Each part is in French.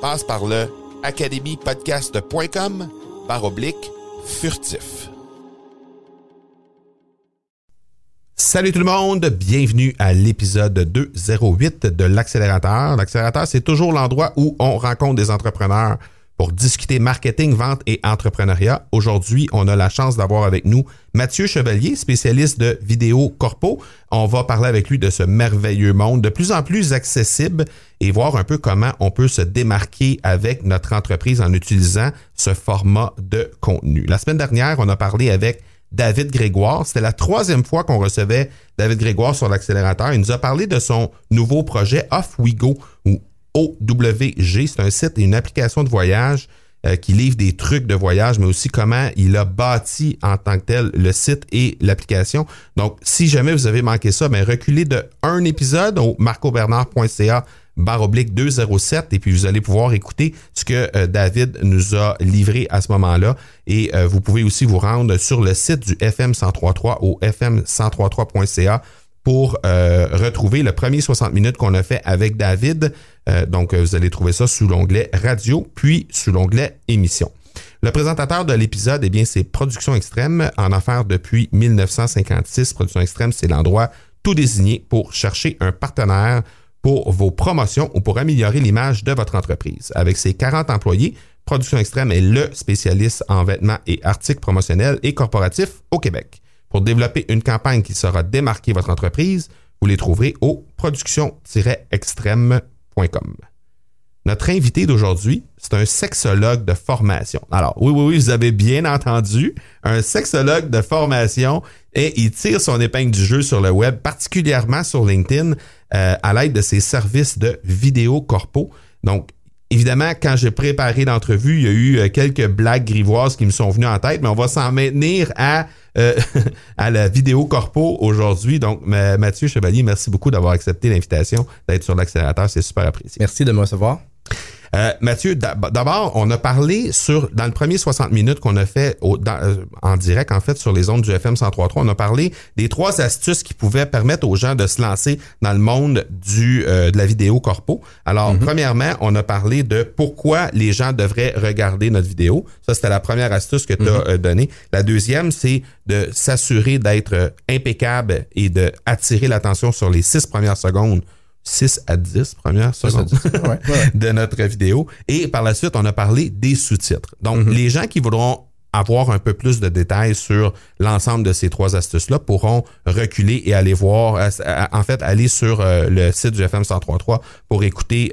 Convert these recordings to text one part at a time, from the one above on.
Passe par le academypodcast.com par oblique furtif. Salut tout le monde, bienvenue à l'épisode 208 de l'accélérateur. L'accélérateur, c'est toujours l'endroit où on rencontre des entrepreneurs pour discuter marketing, vente et entrepreneuriat. Aujourd'hui, on a la chance d'avoir avec nous Mathieu Chevalier, spécialiste de vidéo corpo. On va parler avec lui de ce merveilleux monde de plus en plus accessible et voir un peu comment on peut se démarquer avec notre entreprise en utilisant ce format de contenu. La semaine dernière, on a parlé avec David Grégoire. C'était la troisième fois qu'on recevait David Grégoire sur l'accélérateur. Il nous a parlé de son nouveau projet Off We Go ou OWG. C'est un site et une application de voyage euh, qui livre des trucs de voyage, mais aussi comment il a bâti en tant que tel le site et l'application. Donc, si jamais vous avez manqué ça, ben, reculez de un épisode au marcobernard.ca barre oblique 207 et puis vous allez pouvoir écouter ce que euh, David nous a livré à ce moment-là et euh, vous pouvez aussi vous rendre sur le site du FM 1033 au fm1033.ca pour euh, retrouver le premier 60 minutes qu'on a fait avec David. Donc, vous allez trouver ça sous l'onglet radio, puis sous l'onglet émission. Le présentateur de l'épisode, eh bien, c'est Production Extrême, en affaires depuis 1956. Production Extrême, c'est l'endroit tout désigné pour chercher un partenaire pour vos promotions ou pour améliorer l'image de votre entreprise. Avec ses 40 employés, Production Extrême est le spécialiste en vêtements et articles promotionnels et corporatifs au Québec. Pour développer une campagne qui saura démarquer votre entreprise, vous les trouverez au production-extrême.com. Notre invité d'aujourd'hui, c'est un sexologue de formation. Alors, oui, oui, oui, vous avez bien entendu, un sexologue de formation et il tire son épingle du jeu sur le web, particulièrement sur LinkedIn, euh, à l'aide de ses services de vidéo corpo. Donc, Évidemment, quand j'ai préparé l'entrevue, il y a eu euh, quelques blagues grivoises qui me sont venues en tête, mais on va s'en maintenir à, euh, à la vidéo corpo aujourd'hui. Donc, Mathieu Chevalier, merci beaucoup d'avoir accepté l'invitation d'être sur l'accélérateur. C'est super apprécié. Merci de me recevoir. Euh, Mathieu, d'abord, on a parlé sur dans le premier 60 minutes qu'on a fait euh, en direct, en fait, sur les ondes du FM 103.3, on a parlé des trois astuces qui pouvaient permettre aux gens de se lancer dans le monde du euh, de la vidéo corpo. Alors, mm-hmm. premièrement, on a parlé de pourquoi les gens devraient regarder notre vidéo. Ça, c'était la première astuce que tu as mm-hmm. donnée. La deuxième, c'est de s'assurer d'être impeccable et de attirer l'attention sur les six premières secondes 6 à 10 premières secondes de notre vidéo. Et par la suite, on a parlé des sous-titres. Donc, mm-hmm. les gens qui voudront avoir un peu plus de détails sur l'ensemble de ces trois astuces-là pourront reculer et aller voir, euh, euh, en fait, aller sur euh, le site du FM 1033 pour écouter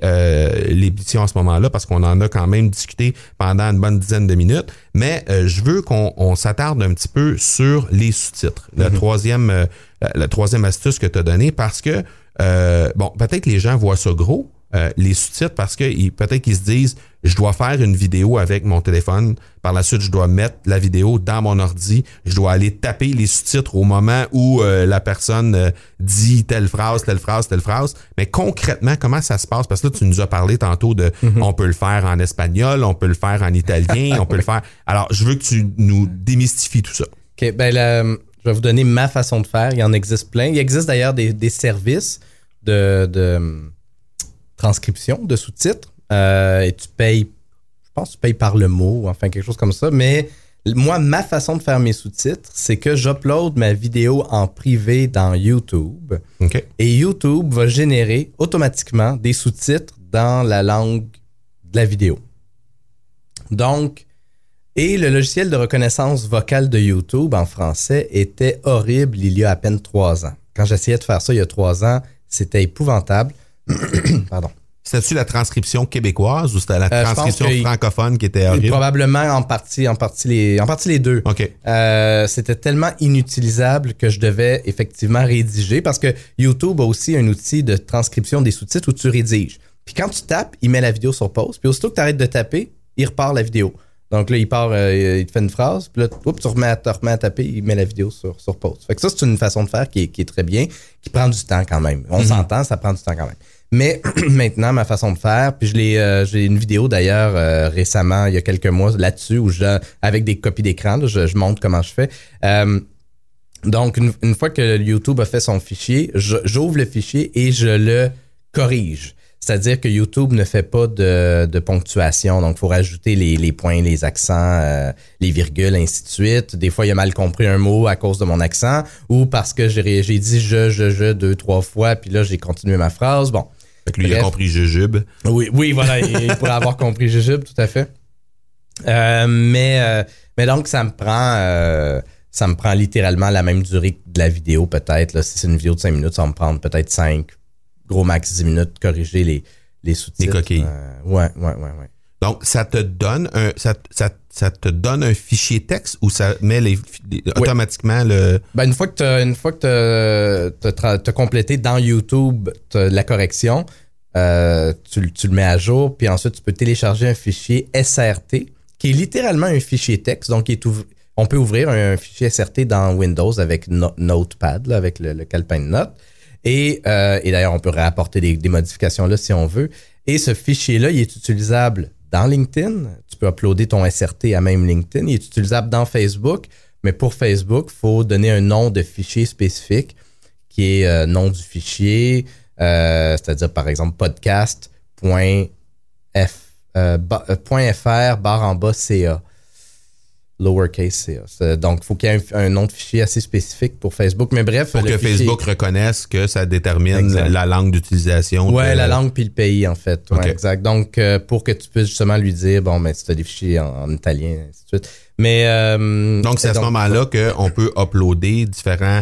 l'émission à ce moment-là parce qu'on en a quand même discuté pendant une bonne dizaine de minutes. Mais je veux qu'on s'attarde un petit peu sur les sous-titres. La mm-hmm. troisième, la troisième astuce que tu as donnée parce que euh, bon, peut-être que les gens voient ça gros, euh, les sous-titres, parce que peut-être qu'ils se disent je dois faire une vidéo avec mon téléphone. Par la suite, je dois mettre la vidéo dans mon ordi. Je dois aller taper les sous-titres au moment où euh, la personne dit telle phrase, telle phrase, telle phrase. Mais concrètement, comment ça se passe? Parce que là, tu nous as parlé tantôt de mm-hmm. on peut le faire en espagnol, on peut le faire en italien, on peut le faire. Alors, je veux que tu nous démystifies tout ça. OK. Ben, je vais vous donner ma façon de faire. Il y en existe plein. Il existe d'ailleurs des, des services de, de hum, transcription, de sous-titres. Euh, et tu payes, je pense que tu payes par le mot, enfin quelque chose comme ça. Mais moi, ma façon de faire mes sous-titres, c'est que j'upload ma vidéo en privé dans YouTube. OK. Et YouTube va générer automatiquement des sous-titres dans la langue de la vidéo. Donc, et le logiciel de reconnaissance vocale de YouTube en français était horrible il y a à peine trois ans. Quand j'essayais de faire ça il y a trois ans, c'était épouvantable. Pardon. C'était-tu la transcription québécoise ou c'était la Euh, transcription francophone qui était horrible? Probablement en partie, en partie les, en partie les deux. OK. Euh, c'était tellement inutilisable que je devais effectivement rédiger parce que YouTube a aussi un outil de transcription des sous-titres où tu rédiges. Puis quand tu tapes, il met la vidéo sur pause. Puis aussitôt que tu arrêtes de taper, il repart la vidéo. Donc là, il part, euh, il te fait une phrase, puis là, oups, tu remets à, te remets à taper, il met la vidéo sur, sur pause. Fait que ça, c'est une façon de faire qui est, qui est très bien, qui prend du temps quand même. On s'entend, ça prend du temps quand même. Mais maintenant, ma façon de faire, puis je l'ai, euh, j'ai une vidéo d'ailleurs euh, récemment, il y a quelques mois, là-dessus, où je, avec des copies d'écran, je, je montre comment je fais. Euh, donc, une, une fois que YouTube a fait son fichier, j'ouvre le fichier et je le corrige. C'est-à-dire que YouTube ne fait pas de, de ponctuation. Donc, il faut rajouter les, les points, les accents, euh, les virgules, ainsi de suite. Des fois, il a mal compris un mot à cause de mon accent ou parce que j'ai dit je, je, je deux, trois fois, puis là, j'ai continué ma phrase. Bon. Fait que lui, il a compris jujube. Oui, oui, voilà, il pourrait avoir compris Jujube, tout à fait. Euh, mais, euh, mais donc, ça me prend ça me prend littéralement la même durée que de la vidéo, peut-être. là. Si c'est une vidéo de 5 minutes, ça va me prendre peut-être 5, gros max 10 minutes, corriger les, les sous-titres. Les coquilles. Euh, ouais, ouais, ouais, ouais. Donc, ça te donne un, ça, ça, ça te donne un fichier texte ou ça met les, les- automatiquement le. Ben, une fois que tu une fois que t'as- complété dans YouTube la correction, euh, tu, le- tu le mets à jour, puis ensuite tu peux télécharger un fichier SRT, qui est littéralement un fichier texte. Donc, il est ouv- on peut ouvrir un, fichier SRT dans Windows avec No- Notepad, là, avec le, le calepin de notes. Et, euh, et d'ailleurs, on peut réapporter des, modifications là si on veut. Et ce fichier-là, il est utilisable dans LinkedIn. Tu peux uploader ton SRT à même LinkedIn. Il est utilisable dans Facebook. Mais pour Facebook, il faut donner un nom de fichier spécifique qui est euh, nom du fichier, euh, c'est-à-dire par exemple podcast.f, euh, ba- euh, point .fr barre en bas CA. Lowercase CA. C'est- Donc, il faut qu'il y ait un, un nom de fichier assez spécifique pour Facebook. Mais bref, Pour que fichier- Facebook reconnaisse que ça détermine Exact. la langue d'utilisation. Ouais, de- la langue puis le pays, en fait. Ouais, exact. Donc, euh, pour que tu puisses justement lui dire, bon, mais tu as des fichiers en, en italien, ainsi de suite. Mais. euh, Donc, c'est à ce moment-là qu'on peut uploader différents,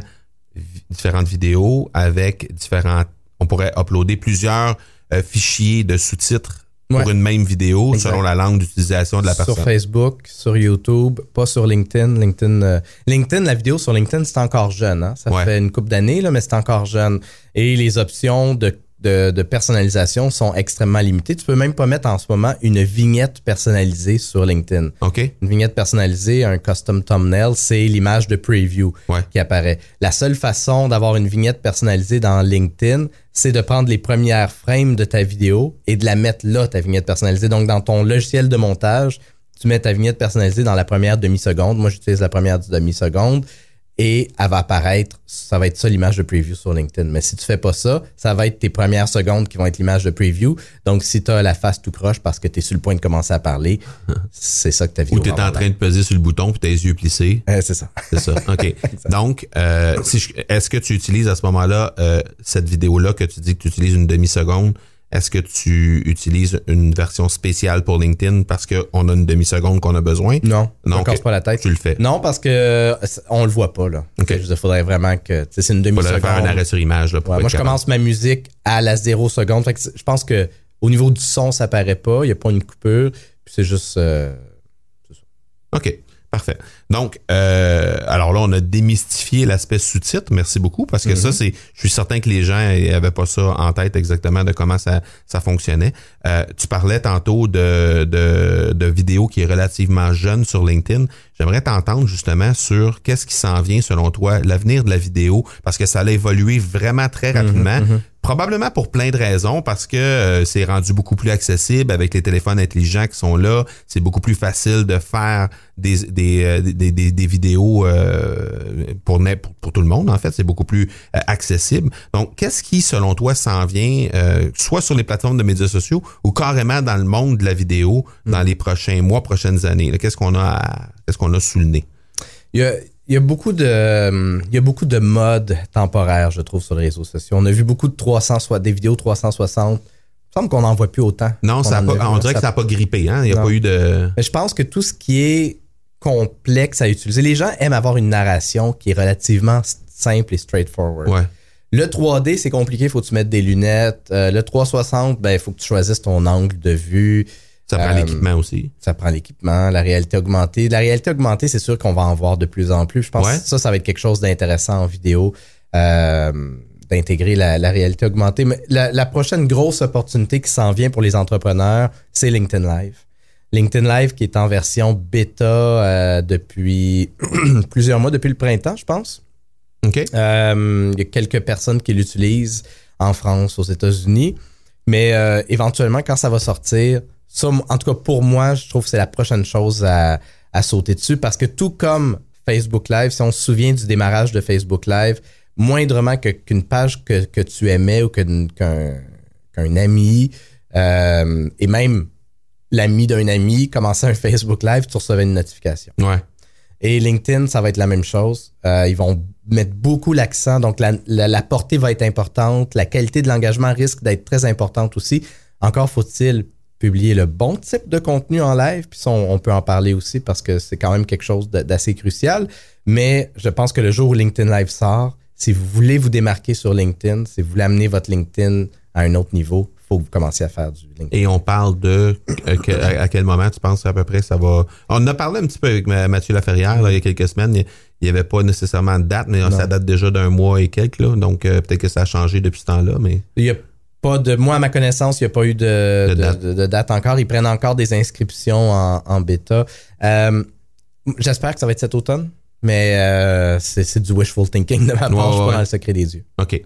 différentes vidéos avec différents. On pourrait uploader plusieurs euh, fichiers de sous-titres pour Ouais. une même vidéo Exact. selon la langue d'utilisation de la sur personne. Facebook, sur YouTube, pas sur LinkedIn. LinkedIn, euh, LinkedIn la vidéo sur LinkedIn, c'est encore jeune. Hein? Ça Ouais. fait une couple d'années, là, mais c'est encore jeune. Et les options de, de, de personnalisation sont extrêmement limitées. Tu peux même pas mettre en ce moment une vignette personnalisée sur LinkedIn. OK? Une vignette personnalisée, un custom thumbnail, c'est l'image de preview Ouais. qui apparaît. La seule façon d'avoir une vignette personnalisée dans LinkedIn, c'est de prendre les premières frames de ta vidéo et de la mettre là, ta vignette personnalisée. Donc, dans ton logiciel de montage, tu mets ta vignette personnalisée dans la première demi-seconde. Moi, j'utilise la première demi-seconde et elle va apparaître, ça va être ça l'image de preview sur LinkedIn. Mais si tu fais pas ça, ça va être tes premières secondes qui vont être l'image de preview. Donc, si tu as la face tout croche parce que tu es sur le point de commencer à parler, c'est ça que ta vidéo Ou tu es en train de peser sur le bouton puis tes yeux plissés. Euh, c'est ça. C'est ça. OK. Donc, euh, si est-ce que tu utilises à ce moment-là euh, cette vidéo-là que tu dis que tu utilises une demi-seconde? Est-ce que tu utilises une version spéciale pour LinkedIn parce qu'on a une demi-seconde qu'on a besoin? Non, Non, pas la tête. Tu le fais. Non, parce que euh, on le voit pas, là. Il faudrait vraiment que. C'est une Il faudrait demi-seconde. faire un arrêt sur image. Là, pour Ouais, être moi, je commence ma musique à la zéro seconde. Fait que c'est- je pense que au niveau du son, ça paraît pas. Il n'y a pas une coupure. Puis c'est juste. euh, OK. Parfait. Donc, euh, alors là, on a démystifié l'aspect sous-titre. Merci beaucoup parce que Mhm. ça, c'est, je suis certain que les gens n'avaient pas ça en tête exactement de comment ça, ça fonctionnait. Euh, tu parlais tantôt de, de, de vidéos qui est relativement jeune sur LinkedIn. J'aimerais t'entendre justement sur qu'est-ce qui s'en vient selon toi, l'avenir de la vidéo, parce que ça allait évoluer vraiment très rapidement. Probablement pour plein de raisons, parce que euh, c'est rendu beaucoup plus accessible avec les téléphones intelligents qui sont là. C'est beaucoup plus facile de faire des, des, euh, des, des, des vidéos euh, pour, pour, pour tout le monde, en fait. C'est beaucoup plus euh, accessible. Donc, qu'est-ce qui, selon toi, s'en vient, euh, soit sur les plateformes de médias sociaux ou carrément dans le monde de la vidéo dans les prochains mois, prochaines années? Qu'est-ce qu'on a, à- qu'est-ce qu'on a sous le nez? Il y a, il y a beaucoup de, il y a beaucoup de modes temporaires, je trouve, sur les réseaux sociaux. On a vu beaucoup de 360, des vidéos 360. Il me semble qu'on n'en voit plus autant. Non, qu'on ça a pas, on dirait que ça n'a pas grippé. Hein? Il n'y a Non. pas eu de... Mais je pense que tout ce qui est complexe à utiliser, les gens aiment avoir une narration qui est relativement simple et straightforward. Ouais. Le 3D, c'est compliqué, il faut que tu mettes des lunettes. Euh, le 360, ben, il faut que tu choisisses ton angle de vue. Ça prend Euh, l'équipement aussi. Ça prend l'équipement, la réalité augmentée. La réalité augmentée, c'est sûr qu'on va en voir de plus en plus. Je pense Ouais. que ça, ça va être quelque chose d'intéressant en vidéo, euh, d'intégrer la, la réalité augmentée. Mais la, la prochaine grosse opportunité qui s'en vient pour les entrepreneurs, c'est LinkedIn Live. LinkedIn Live qui est en version bêta euh, depuis plusieurs mois, depuis le printemps, je pense. OK? Il y a quelques personnes qui l'utilisent en France, aux États-Unis. Mais éventuellement, quand ça va sortir, ça, en tout cas pour moi, je trouve que c'est la prochaine chose à, à sauter dessus parce que tout comme Facebook Live, si on se souvient du démarrage de Facebook Live, moindrement que- qu'une page que, que tu aimais ou que- qu'un qu'un ami euh, et même l'ami d'un ami commençait un Facebook Live, tu recevais une notification. Ouais. Et LinkedIn, ça va être la même chose. Euh, ils vont mettre beaucoup l'accent, donc la, la- la portée va être importante, la qualité de l'engagement risque d'être très importante aussi. Encore faut-il publier le bon type de contenu en live, puis on, on peut en parler aussi parce que c'est quand même quelque chose d'assez crucial. Mais je pense que le jour où LinkedIn Live sort, si vous voulez vous démarquer sur LinkedIn, si vous voulez amener votre LinkedIn à un autre niveau, il faut que vous commenciez à faire du LinkedIn. Et on parle de euh, que- à, à quel moment tu penses à peu près ça va? On en a parlé un petit peu avec Ma- Mathieu Laferrière là, il y a quelques semaines. Il n'y avait pas nécessairement de date, mais ça date déjà d'un mois et quelques. Là, donc euh, peut-être que ça a changé depuis ce temps-là. Mais Il y a pas de. Moi, à ma connaissance, il n'y a pas eu de, date. de- de date encore. Ils prennent encore des inscriptions en, en bêta. Euh, J'espère que ça va être cet automne, mais euh, c'est du wishful thinking de ma part. Ouais, je suis ouais, pas ouais. dans le secret des yeux. OK.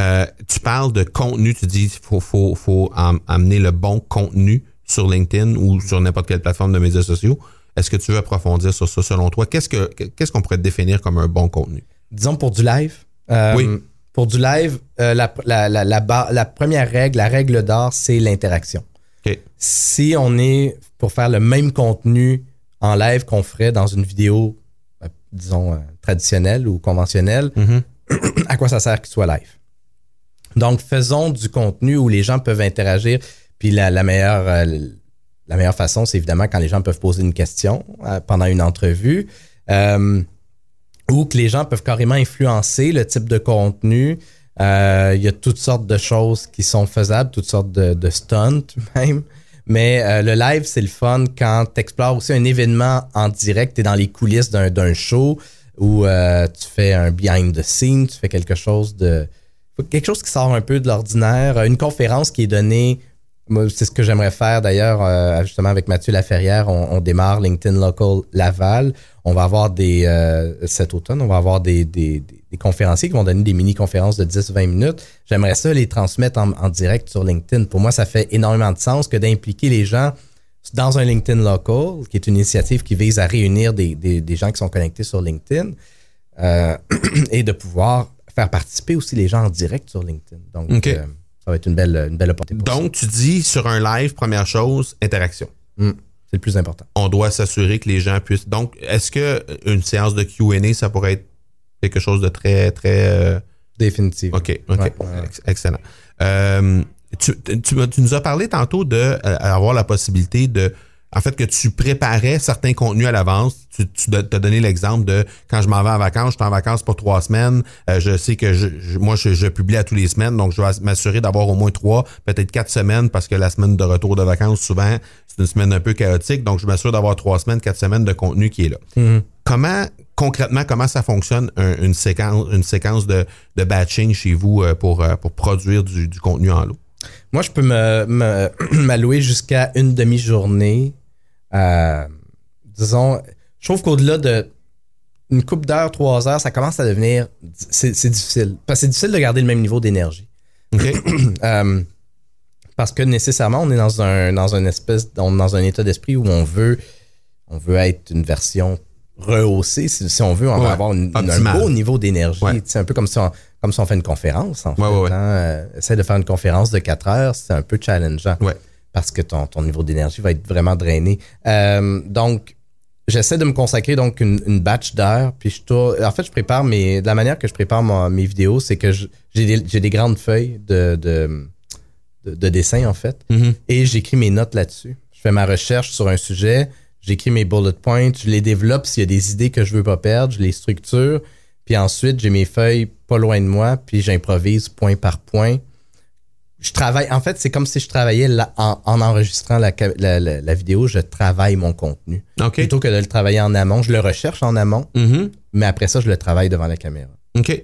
Euh, tu parles de contenu, tu dis qu'il faut, faut, faut am- amener le bon contenu sur LinkedIn ou sur n'importe quelle plateforme de médias sociaux. Est-ce que tu veux approfondir sur ça selon toi? Qu'est-ce que qu'est-ce qu'on pourrait définir comme un bon contenu? Disons pour du live. euh, Oui. Pour du live, euh, la, la, la, la, première règle, la règle d'or, c'est l'interaction. Si on est pour faire le même contenu en live qu'on ferait dans une vidéo, euh, disons, euh, traditionnelle ou conventionnelle, Mhm. à quoi ça sert qu'il soit live? Donc, faisons du contenu où les gens peuvent interagir. Puis la, la meilleure, euh, la meilleure façon, c'est évidemment quand les gens peuvent poser une question euh, pendant une entrevue. Euh, ou que les gens peuvent carrément influencer le type de contenu. Euh, Il y a toutes sortes de choses qui sont faisables, toutes sortes de, de stunts même. Mais euh, le live, c'est le fun quand tu explores aussi un événement en direct, tu es dans les coulisses d'un show où euh, tu fais un behind the scene, tu fais quelque chose de quelque chose qui sort un peu de l'ordinaire, une conférence qui est donnée moi, c'est ce que j'aimerais faire d'ailleurs, euh, justement avec Mathieu Laferrière. On, on démarre LinkedIn Local Laval. On va avoir des, euh, cet automne, on va avoir des, des, des- des conférenciers qui vont donner des mini-conférences de 10-20 minutes. J'aimerais ça les transmettre en, en direct sur LinkedIn. Pour moi, ça fait énormément de sens que d'impliquer les gens dans un LinkedIn Local, qui est une initiative qui vise à réunir des, gens qui sont connectés sur LinkedIn euh, et de pouvoir faire participer aussi les gens en direct sur LinkedIn. Donc. Euh, ça va être une belle, une belle opportunité. ça. Donc, tu dis sur un live, première chose, interaction. Mm. C'est le plus important. On doit s'assurer que les gens puissent. Donc, est-ce que une séance de Q&A, ça pourrait être quelque chose de très, très. euh, Définitivement. OK, OK. Ouais, ouais. Ex- Excellent. Euh, tu, tu, nous as parlé tantôt de euh, avoir la possibilité de. En fait, que tu préparais certains contenus à l'avance. Tu, tu as donné l'exemple de quand je m'en vais en vacances, je suis en vacances pour trois semaines. euh, je sais que je, je- moi, je, je publie à tous les semaines, donc je vais m'assurer d'avoir au moins trois, peut-être quatre semaines, parce que la semaine de retour de vacances, souvent, c'est une semaine un peu chaotique. Donc, je m'assure d'avoir trois semaines, quatre semaines de contenu qui est là Mhm. comment concrètement comment ça fonctionne un- une séquence une séquence de, de batching chez vous euh, pour, euh, pour produire du, du contenu en lot? Moi, je peux me- me- m'allouer jusqu'à une demi-journée. Euh, disons, je trouve qu'au-delà de une coupe d'heure, trois heures, ça commence à devenir. C'est difficile. Parce que c'est difficile de garder le même niveau d'énergie. Euh, parce que nécessairement, on est dans un, dans espèce, dans, dans un état d'esprit où on veut, on veut être une version rehaussée. Si, si on veut, on Ouais. va avoir une- un beau niveau d'énergie. Ouais. C'est un peu comme si, on, comme si on fait une conférence, en fait. Ouais, hein. Euh, de faire une conférence de 4 heures, c'est un peu challengeant. Ouais. Parce que ton, ton niveau d'énergie va être vraiment drainé. Euh, donc, j'essaie de me consacrer donc une, une batch d'heures. Puis je tourne- en fait, je prépare mes. De la manière que je prépare mes vidéos, c'est que j'ai des, grandes feuilles de, de, de, de dessin, en fait. Mhm. Et j'écris mes notes là-dessus. Je fais ma recherche sur un sujet, j'écris mes bullet points, je les développe s'il y a des idées que je veux pas perdre, je les structure. Puis ensuite, j'ai mes feuilles pas loin de moi, puis j'improvise point par point. Je travaille, en fait, c'est comme si je travaillais en, en enregistrant la, vidéo, je travaille mon contenu. Plutôt que de le travailler en amont, je le recherche en amont, Mhm. mais après ça, je le travaille devant la caméra. OK.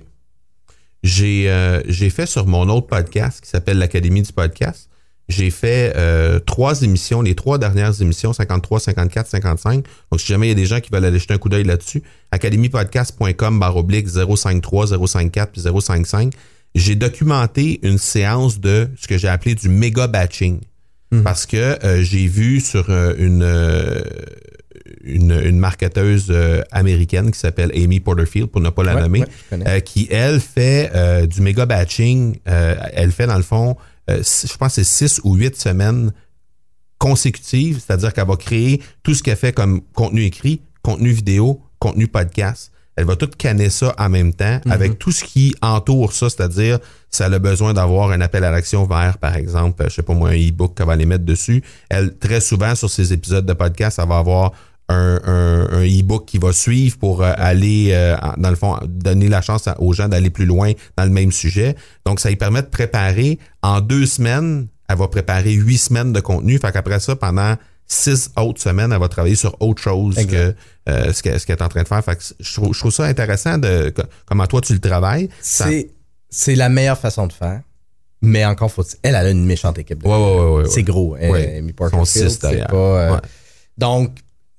J'ai euh, j'ai fait sur mon autre podcast qui s'appelle l'Académie du podcast. J'ai fait euh, trois émissions, les trois dernières émissions, 53, 54, 55. Donc, si jamais il y a des gens qui veulent aller jeter un coup d'œil là-dessus, academypodcast.com barre oblique 053, 054 puis 055. J'ai documenté une séance de ce que j'ai appelé du méga batching. Parce que euh, j'ai vu sur euh, une, euh, une, une marketeuse américaine qui s'appelle Amy Porterfield, pour ne pas la Ouais, nommer, ouais, qui, elle, fait du méga batching. Elle fait, dans le fond, je pense que c'est six ou huit semaines consécutives, c'est-à-dire qu'elle va créer tout ce qu'elle fait comme contenu écrit, contenu vidéo, contenu podcast. Elle va tout canner ça en même temps avec tout ce qui entoure ça, c'est-à-dire si elle a besoin d'avoir un appel à l'action vers, par exemple, je sais pas moi, un e-book qu'elle va aller mettre dessus. Elle, très souvent, sur ses épisodes de podcast, elle va avoir un, un, un e-book qui va suivre pour euh, aller, euh, dans le fond, donner la chance à- aux gens d'aller plus loin dans le même sujet. Donc, ça lui permet de préparer en deux semaines, elle va préparer huit semaines de contenu. Fait qu'après ça, pendant six autres semaines, elle va travailler sur autre chose que euh, ce qu'elle ce qu'elle est en train de faire. Fait que je, trouve, je trouve ça intéressant de co- comment toi tu le travailles. C'est, la meilleure façon de faire. Mais encore faut elle, elle a une méchante équipe. de Ouais, ouais, ouais, ouais, C'est gros. Amy c'est pas, euh. Donc,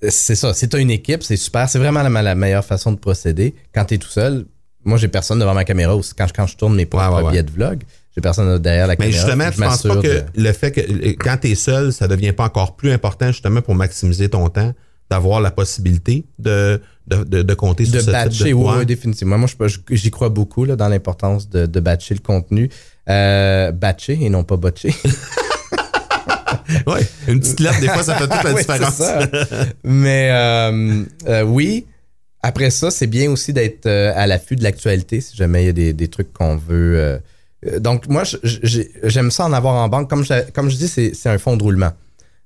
c'est ça. Si tu as une équipe, c'est super. C'est vraiment la, la meilleure façon de procéder. Quand tu es tout seul, moi, j'ai personne devant ma caméra. Aussi, quand, je- quand je tourne mes propres billets de vlog, j'ai personne derrière la Mais caméra. justement, Je tu penses pas que de- le fait que euh, quand tu es seul, ça devient pas encore plus important justement pour maximiser ton temps, d'avoir la possibilité de, de, de, de compter de sur ce batcher, type de oui, oui, définitivement. Moi, j'y crois beaucoup là, dans l'importance de, de batcher le contenu. Euh, batcher et non pas botcher. Ouais, une petite lettre, des fois, ça fait toute la Oui, différence. Mais euh, euh, oui, après ça, c'est bien aussi d'être à l'affût de l'actualité si jamais il y a des, des trucs qu'on veut. Euh, donc, moi, j'aime ça en avoir en banque. Comme je, comme je dis, c'est un fond de roulement.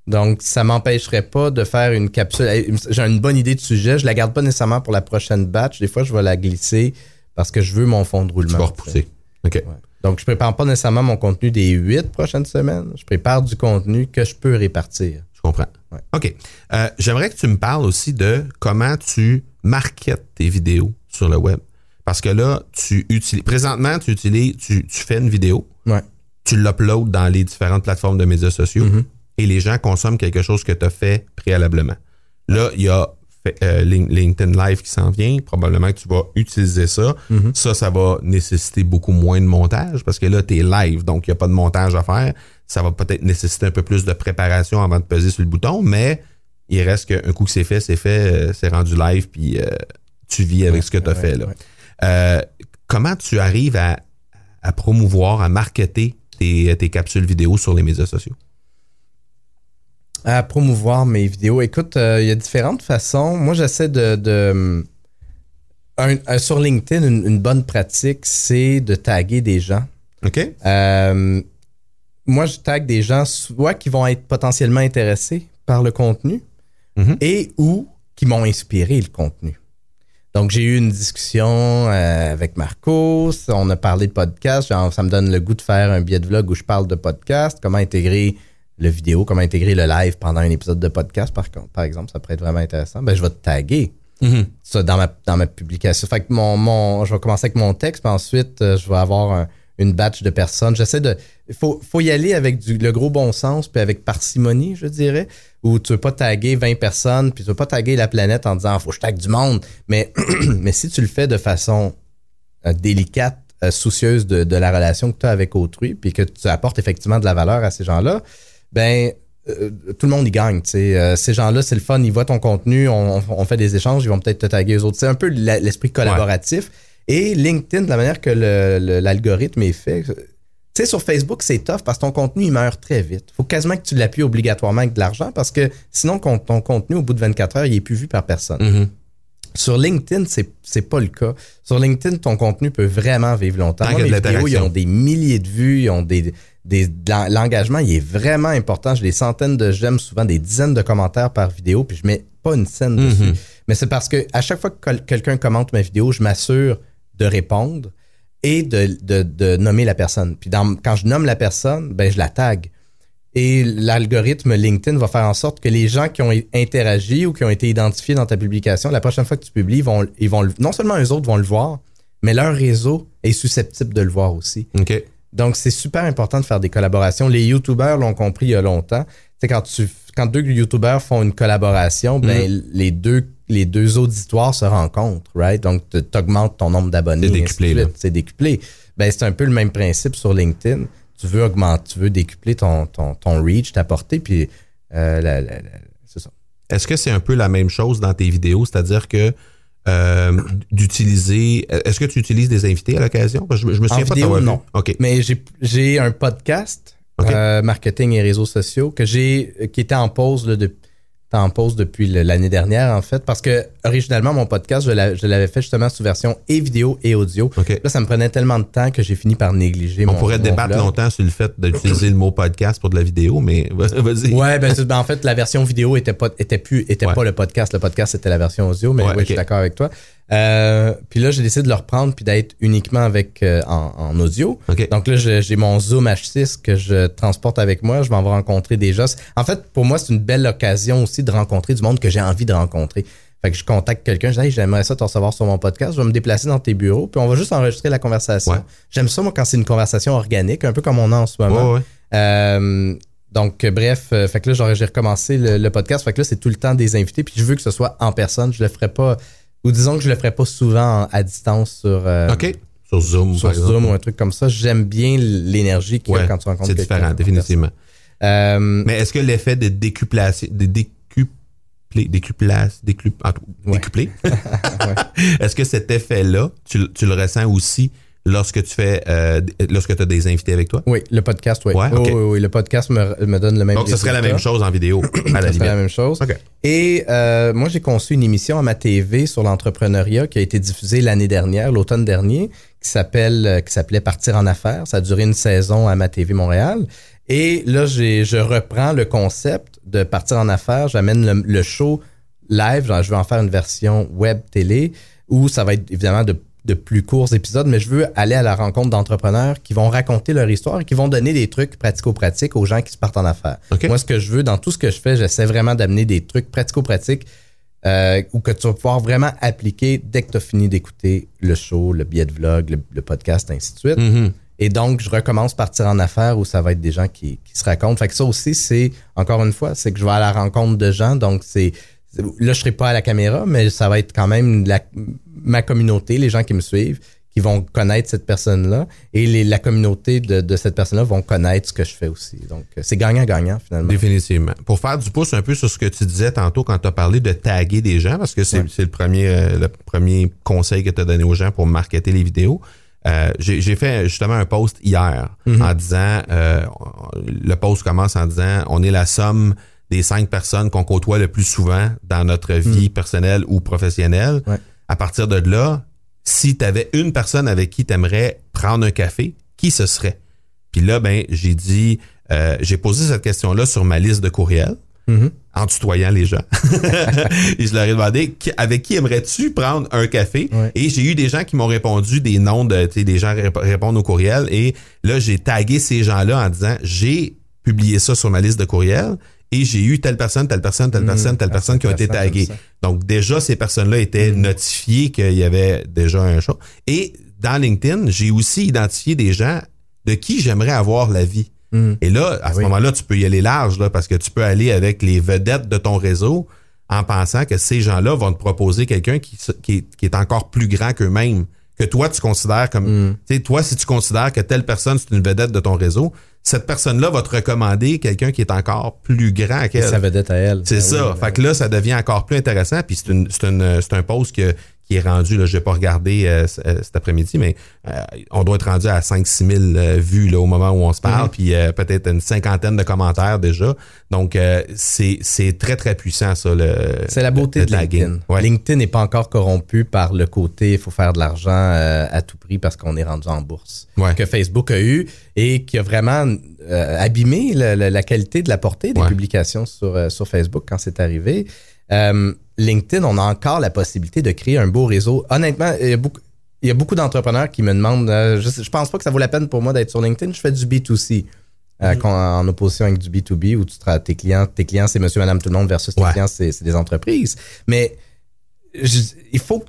Donc, ça m'empêcherait pas de faire une capsule. J'ai une bonne idée de sujet. Je la garde pas nécessairement pour la prochaine batch. Des fois, je vais la glisser parce que je veux mon fond de roulement. Tu vas repousser. OK. Ouais. Donc, je prépare pas nécessairement mon contenu des huit prochaines semaines. Je prépare du contenu que je peux répartir. Je comprends. Ouais. OK. Euh, J'aimerais que tu me parles aussi de comment tu marketes tes vidéos sur le web. Parce que là, tu utilises. Présentement, tu utilises. Tu, tu fais une vidéo, Ouais. tu l'uploades dans les différentes plateformes de médias sociaux Mm-hmm. et les gens consomment quelque chose que tu as fait préalablement. Là, il y a euh, Lin- LinkedIn Live qui s'en vient. Probablement que tu vas utiliser ça. Mm-hmm. Ça, ça va nécessiter beaucoup moins de montage parce que là, tu es live, donc il n'y a pas de montage à faire. Ça va peut-être nécessiter un peu plus de préparation avant de peser sur le bouton, mais il reste qu'un coup que c'est fait, c'est fait, euh, c'est rendu live, puis euh, tu vis avec ce que tu as ouais, fait. Là. ouais. Euh, comment tu arrives à, à promouvoir, à marketer tes, tes capsules vidéo sur les médias sociaux? à promouvoir mes vidéos. Écoute, euh, il y a différentes façons. Moi, j'essaie de. de- un- un- sur LinkedIn, une, une bonne pratique, c'est de taguer des gens. OK? Euh, moi, je tag des gens soit qui vont être potentiellement intéressés par le contenu Mhm. et ou qui m'ont inspiré le contenu. Donc, j'ai eu une discussion euh, avec Marcos, on a parlé de podcast, genre, ça me donne le goût de faire un billet de vlog où je parle de podcast, comment intégrer le vidéo, comment intégrer le live pendant un épisode de podcast, par, contre, par exemple, ça pourrait être vraiment intéressant. Ben, je vais te taguer Mhm. ça dans ma, dans ma publication. Fait que mon, mon, je vais commencer avec mon texte, puis ensuite, euh, je vais avoir un- une batch de personnes. J'essaie de. Il faut, faut y aller avec du, le gros bon sens, puis avec parcimonie, je dirais, où tu veux pas taguer 20 personnes, puis tu veux pas taguer la planète en disant faut que je tague du monde. Mais, mais si tu le fais de façon euh, délicate, euh, soucieuse de, de la relation que tu as avec autrui, puis que tu apportes effectivement de la valeur à ces gens-là, ben euh, tout le monde y gagne. ces gens-là, c'est le fun, ils voient ton contenu, on, on fait des échanges, ils vont peut-être te taguer eux autres. C'est un peu l'esprit collaboratif. Et LinkedIn, de la manière que l'algorithme est fait, tu sais, sur Facebook, c'est tough parce que ton contenu, il meurt très vite. faut quasiment que tu l'appuies obligatoirement avec de l'argent parce que sinon, ton contenu, au bout de 24 heures, il est plus vu par personne. Mhm. Sur LinkedIn, c'est c'est pas le cas. Sur LinkedIn, ton contenu peut vraiment vivre longtemps. Moi, mes vidéos, ils ont des milliers de vues, ils ont des, des l'en- l'engagement, il est vraiment important. J'ai des centaines de j'aime, souvent des dizaines de commentaires par vidéo, puis je mets pas une scène Mhm. dessus. Mais c'est parce que à chaque fois que quel- quelqu'un commente ma vidéo, je m'assure de répondre et de, de- de nommer la personne. Puis dans- quand je nomme la personne, ben je la tag. Et l'algorithme LinkedIn va faire en sorte que les gens qui ont interagi ou qui ont été identifiés dans ta publication, la prochaine fois que tu publies, ils vont, ils vont le- non seulement eux autres vont le voir, mais leur réseau est susceptible de le voir aussi. OK. Donc, c'est super important de faire des collaborations. Les YouTubers l'ont compris il y a longtemps. Sais, quand, tu, quand deux YouTubers font une collaboration, ben, Mm. les, deux, les deux auditoires se rencontrent, right? Donc, tu augmentes ton nombre d'abonnés. C'est décuplé. C'est décuplé. Ben, c'est un peu le même principe sur LinkedIn. Tu veux augmenter, tu veux décupler ton, ton, ton reach, ta portée, puis euh, la- la- la- c'est ça. Est-ce que c'est un peu la même chose dans tes vidéos? C'est-à-dire que euh, d'utiliser. Est-ce que tu utilises des invités à l'occasion? Je, je me souviens pas de vidéo, non. OK. Mais j'ai, un podcast, euh, marketing et réseaux sociaux, que j'ai, qui était en pause, là, de, en pause depuis l'année dernière, en fait, parce que originalement, mon podcast, je, l'a- je l'avais fait justement sous version et vidéo et audio. Là, ça me prenait tellement de temps que j'ai fini par négliger On mon pourrait mon débattre blog. longtemps sur le fait d'utiliser le mot podcast pour de la vidéo, mais vas-y. Ouais, ben, ben, en fait, la version vidéo était pas, était plus, était Ouais. pas le podcast. Le podcast, c'était la version audio, mais Ouais, oui, je suis d'accord avec toi. Euh, puis là, j'ai décidé de le reprendre puis d'être uniquement avec euh, en, en audio. Donc là, j'ai mon Zoom H6 que je transporte avec moi. Je m'en vais rencontrer des gens. En fait, pour moi, c'est une belle occasion aussi de rencontrer du monde que j'ai envie de rencontrer. Fait que je contacte quelqu'un, je dis hey, j'aimerais ça te recevoir sur mon podcast, je vais me déplacer dans tes bureaux, puis on va juste enregistrer la conversation. Ouais. J'aime ça, moi, quand c'est une conversation organique, un peu comme on a en ce moment. Ouais, ouais. Euh, donc, bref, euh, fait que là, j'ai recommencé le, le podcast. Fait que là, c'est tout le temps des invités. Puis je veux que ce soit en personne. Je le ferai pas, ou disons que je le ferai pas souvent en- à distance sur, euh, OK. Sur Zoom, sur par exemple. Zoom ou un truc comme ça. J'aime bien l'énergie qu'il y a Ouais, quand tu rencontres c'est quelqu'un. différent, définitivement. Euh, Mais est-ce que l'effet de décuplation, de décupler, décuplage, décup, en tout- Ouais. décupler, est-ce que cet effet-là, tu le ressens aussi lorsque tu fais, euh, lorsque tu as des invités avec toi? oui, le podcast, oui. Ouais, Oui, ok. oui, oui, le podcast me, me donne le même Donc, ce serait la même chose en vidéo, à la serait la même chose. Et euh, moi, j'ai conçu une émission à ma TV sur l'entrepreneuriat qui a été diffusée l'année dernière, l'automne dernier, qui s'appelle, euh, qui s'appelait Partir en affaires. Ça a duré une saison à ma TV Montréal. Et là, j'ai, je reprends le concept de Partir en affaires. J'amène le, le show live. Genre, je veux en faire une version web télé où ça va être évidemment de, de plus courts épisodes, mais je veux aller à la rencontre d'entrepreneurs qui vont raconter leur histoire et qui vont donner des trucs pratico-pratiques aux gens qui se partent en affaires. Moi, ce que je veux dans tout ce que je fais, j'essaie vraiment d'amener des trucs pratico-pratiques euh, ou que tu vas pouvoir vraiment appliquer dès que tu as fini d'écouter le show, le billet de vlog, le, le podcast, ainsi de suite. Mhm. Et donc, je recommence partir en affaires où ça va être des gens qui, qui se racontent. Fait que ça aussi, c'est, encore une fois, c'est que je vais à la rencontre de gens. Donc, c'est, c'est- là, je serai pas à la caméra, mais ça va être quand même la- ma communauté, les gens qui me suivent, qui vont connaître cette personne-là. Et les- la communauté de, de cette personne-là vont connaître ce que je fais aussi. Donc, euh, c'est gagnant-gagnant, finalement. Définitivement. Pour faire du pouce un peu sur ce que tu disais tantôt quand tu as parlé de taguer des gens, parce que c'est Ouais. c'est le premier euh, le premier conseil que tu as donné aux gens pour marketer les vidéos. Euh, J'ai fait justement un post hier en disant, euh, le post commence en disant, on est la somme des cinq personnes qu'on côtoie le plus souvent dans notre vie personnelle ou professionnelle. Ouais. À partir de là, si tu avais une personne avec qui tu aimerais prendre un café, qui ce serait? Puis là, ben, j'ai dit, euh, j'ai posé cette question-là sur ma liste de courriels, Mhm. en tutoyant les gens. Et je leur ai demandé, avec qui aimerais-tu prendre un café? Ouais. Et j'ai eu des gens qui m'ont répondu des noms de, tu sais, des gens rép- répondent aux courriels. Et là, j'ai tagué ces gens-là en disant, j'ai publié ça sur ma liste de courriels. Et j'ai eu telle personne, telle personne, telle personne, telle Ah, personne qui ont été taguées. Donc déjà, ces personnes-là étaient notifiées qu'il y avait déjà un show. Et dans LinkedIn, j'ai aussi identifié des gens de qui j'aimerais avoir la vie. Mm. Et là, à ce Oui. moment-là, tu peux y aller large, là, parce que tu peux aller avec les vedettes de ton réseau en pensant que ces gens-là vont te proposer quelqu'un qui est encore plus grand qu'eux-mêmes que toi, tu considères comme. Mm. Tu sais, toi, si tu considères que telle personne, c'est une vedette de ton réseau, cette personne-là va te recommander quelqu'un qui est encore plus grand qu'elle. sa vedette à elle. C'est Ben ça. oui, fait que là, ça devient encore plus intéressant. Puis c'est une, c'est une, c'est un post que, qui est rendu, là, je vais pas regarder euh, euh, cet après-midi, mais euh, on doit être rendu à 5-6 000 euh, vues là, au moment où on se parle, puis euh, peut-être une cinquantaine de commentaires déjà. Donc, c'est, très, très puissant, ça. Le, C'est la beauté le de LinkedIn. Ouais. LinkedIn n'est pas encore corrompu par le côté il faut faire de l'argent à tout prix parce qu'on est rendu en bourse. Ouais. Que Facebook a eu et qui a vraiment abîmé le- la qualité de la portée des Ouais. publications sur, sur Facebook quand c'est arrivé. Euh, LinkedIn, on a encore la possibilité de créer un beau réseau. Honnêtement, il y a beaucoup, d'entrepreneurs qui me demandent, euh, je, je pense pas que ça vaut la peine pour moi d'être sur LinkedIn, je fais du B2C. euh, qu'on- en opposition avec du B2B où tu tes clients, tes clients c'est monsieur, madame, tout le monde versus tes Ouais. clients, c'est des entreprises. Mais je- il faut,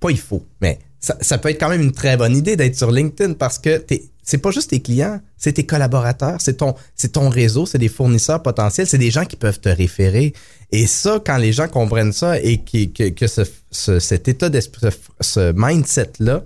pas il faut, mais ça, ça peut être quand même une très bonne idée d'être sur LinkedIn parce que t'es- c'est pas juste tes clients, c'est tes collaborateurs, c'est ton, c'est ton réseau, c'est des fournisseurs potentiels, c'est des gens qui peuvent te référer. Et ça, quand les gens comprennent ça et qui, que, que ce, ce- cet état d'esprit, ce, mindset-là,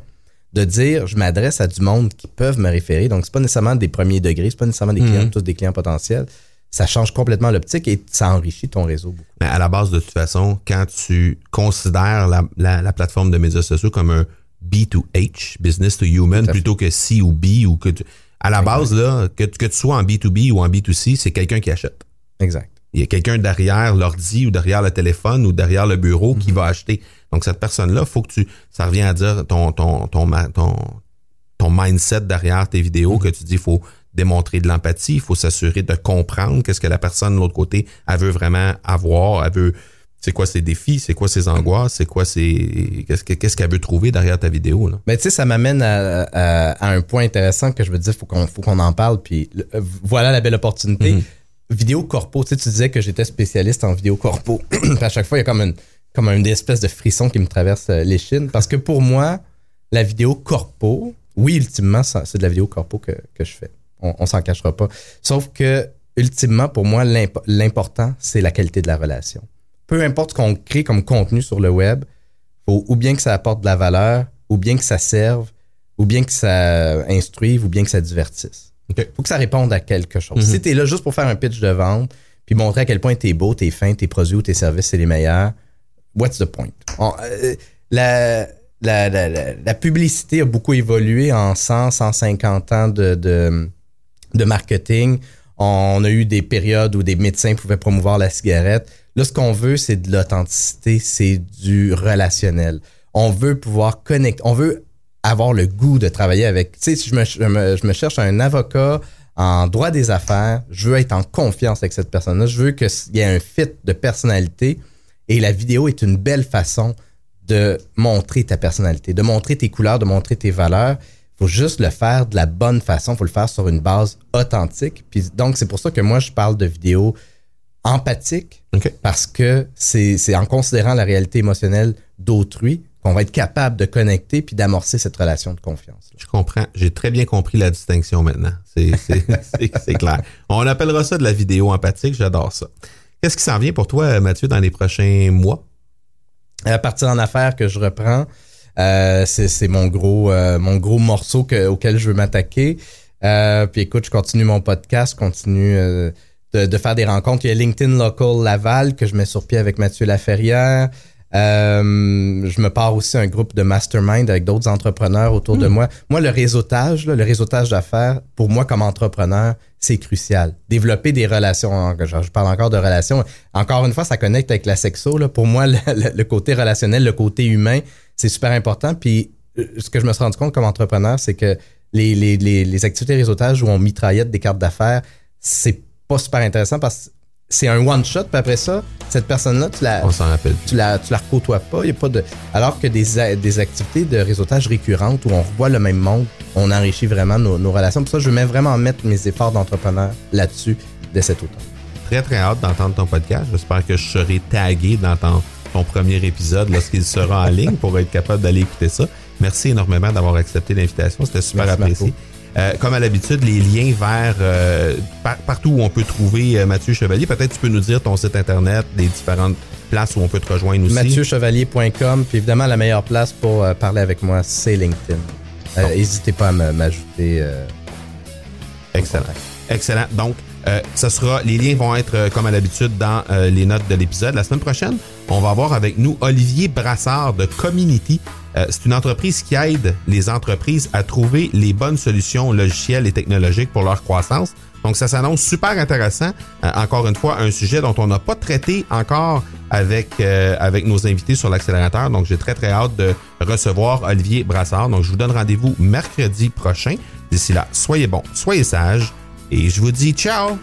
de dire je m'adresse à du monde qui peuvent me référer, donc c'est pas nécessairement des premiers degrés, c'est pas nécessairement des clients, Mhm. tous des clients potentiels, ça change complètement l'optique et ça enrichit ton réseau beaucoup. Mais à la base, de toute façon, quand tu considères la, la- la plateforme de médias sociaux comme un B2H, business to human, plutôt que C ou B, ou que tu- à la base, là, que, tu- que tu sois en B2B ou en B2C, c'est quelqu'un qui achète. Exact. Il y a quelqu'un derrière l'ordi ou derrière le téléphone ou derrière le bureau qui va acheter. Donc, cette personne-là, faut que tu. Ça revient à dire ton, ton, ton, ton, ton mindset derrière tes vidéos, que tu dis, il faut démontrer de l'empathie, il faut s'assurer de comprendre qu'est-ce que la personne de l'autre côté, elle veut vraiment avoir, elle veut. C'est quoi ses défis, c'est quoi ses angoisses, c'est quoi ses. Qu'est-ce que- qu'est-ce qu'elle veut trouver derrière ta vidéo, là? Mais tu sais, ça m'amène à, à- à un point intéressant que je veux dire, faut qu'on faut qu'on en parle. Puis le- euh, voilà la belle opportunité. Mhm. Vidéo corpo, tu sais, tu disais que j'étais spécialiste en vidéo corpo. À chaque fois, il y a comme une comme une espèce de frisson qui me traverse euh, l'échine. Parce que pour moi, la vidéo corpo, oui, ultimement, c'est de la vidéo corpo que, que je fais. On, on s'en cachera pas. Sauf que, ultimement, pour moi, l'imp- l'important, c'est la qualité de la relation. Peu importe ce qu'on crée comme contenu sur le web, faut ou bien que ça apporte de la valeur, ou bien que ça serve, ou bien que ça instruive, ou bien que ça divertisse. OK. faut que ça réponde à quelque chose. Mhm. Si tu es là juste pour faire un pitch de vente, puis montrer à quel point tu es beau, tu es fin, tes produits ou tes services, c'est les meilleurs, what's the point? On- euh, la, la, la, la- la publicité a beaucoup évolué en 100, 150 ans de, de, de marketing. On a eu des périodes où des médecins pouvaient promouvoir la cigarette. Là, ce qu'on veut, c'est de l'authenticité, c'est du relationnel. On veut pouvoir connecter, on veut avoir le goût de travailler avec. Tu sais, si je me, cherche un avocat en droit des affaires, je veux être en confiance avec cette personne-là. Je veux qu'il y ait un fit de personnalité et la vidéo est une belle façon de montrer ta personnalité, de montrer tes couleurs, de montrer tes valeurs. Il faut juste le faire de la bonne façon. Il faut le faire sur une base authentique. Puis donc, c'est pour ça que moi, je parle de vidéos empathiques OK. parce que c'est en considérant la réalité émotionnelle d'autrui qu'on va être capable de connecter puis d'amorcer cette relation de confiance. Je comprends. J'ai très bien compris la distinction maintenant. C'est, clair. On appellera ça de la vidéo empathique. J'adore ça. Qu'est-ce qui s'en vient pour toi, Mathieu, dans les prochains mois? À partir en affaires que je reprends, euh, c'est mon gros euh, mon gros morceau que- auquel je veux m'attaquer. Euh, puis écoute, je continue mon podcast, je continue de, de faire des rencontres. Il y a LinkedIn Local Laval que je mets sur pied avec Mathieu Laferrière. Euh, je me pars aussi un groupe de mastermind avec d'autres entrepreneurs autour de moi. Moi, le réseautage, là, le réseautage d'affaires, pour moi comme entrepreneur, c'est crucial. Développer des relations, je, parle encore de relations. Encore une fois, ça connecte avec la sexo. Là. Pour moi, le, le- le côté relationnel, le côté humain, c'est super important. Puis euh, ce que je me suis rendu compte comme entrepreneur, c'est que les, les, les, les activités réseautage où on mitraillette des cartes d'affaires, c'est pas super intéressant parce que c'est un one shot. Puis après ça, cette personne-là, tu la, On s'en rappelle. tu la, tu la recôtoies pas. Y a pas de... Alors que des, des activités de réseautage récurrentes où on revoit le même monde, on enrichit vraiment nos, nos relations. Pour ça, je veux vraiment mettre mes efforts d'entrepreneur là-dessus dès cet automne. Très, très hâte d'entendre ton podcast. J'espère que je serai tagué dans ton, ton premier épisode lorsqu'il sera en ligne pour être capable d'aller écouter ça. Merci énormément d'avoir accepté l'invitation. C'était super Merci, apprécié. Marco. Euh, comme à l'habitude, les liens vers euh, par- partout où on peut trouver euh, Mathieu Chevalier. Peut-être tu peux nous dire ton site internet, les différentes places où on peut te rejoindre aussi. MathieuChevalier.com. Puis évidemment, la meilleure place pour parler avec moi, c'est LinkedIn. N'hésitez pas à m'ajouter. Excellent. Excellent. Donc, ce sera, les liens vont être, comme à l'habitude, dans les notes de l'épisode. La semaine prochaine, on va avoir avec nous Olivier Brassard de Community. Euh, c'est une entreprise qui aide les entreprises à trouver les bonnes solutions logicielles et technologiques pour leur croissance. Donc, ça s'annonce super intéressant. Euh, encore une fois, un sujet dont on n'a pas traité encore avec, euh, avec nos invités sur l'accélérateur. Donc, j'ai très, très hâte de recevoir Olivier Brassard. Donc, je vous donne rendez-vous mercredi prochain. D'ici là, soyez bons, soyez sages et je vous dis ciao!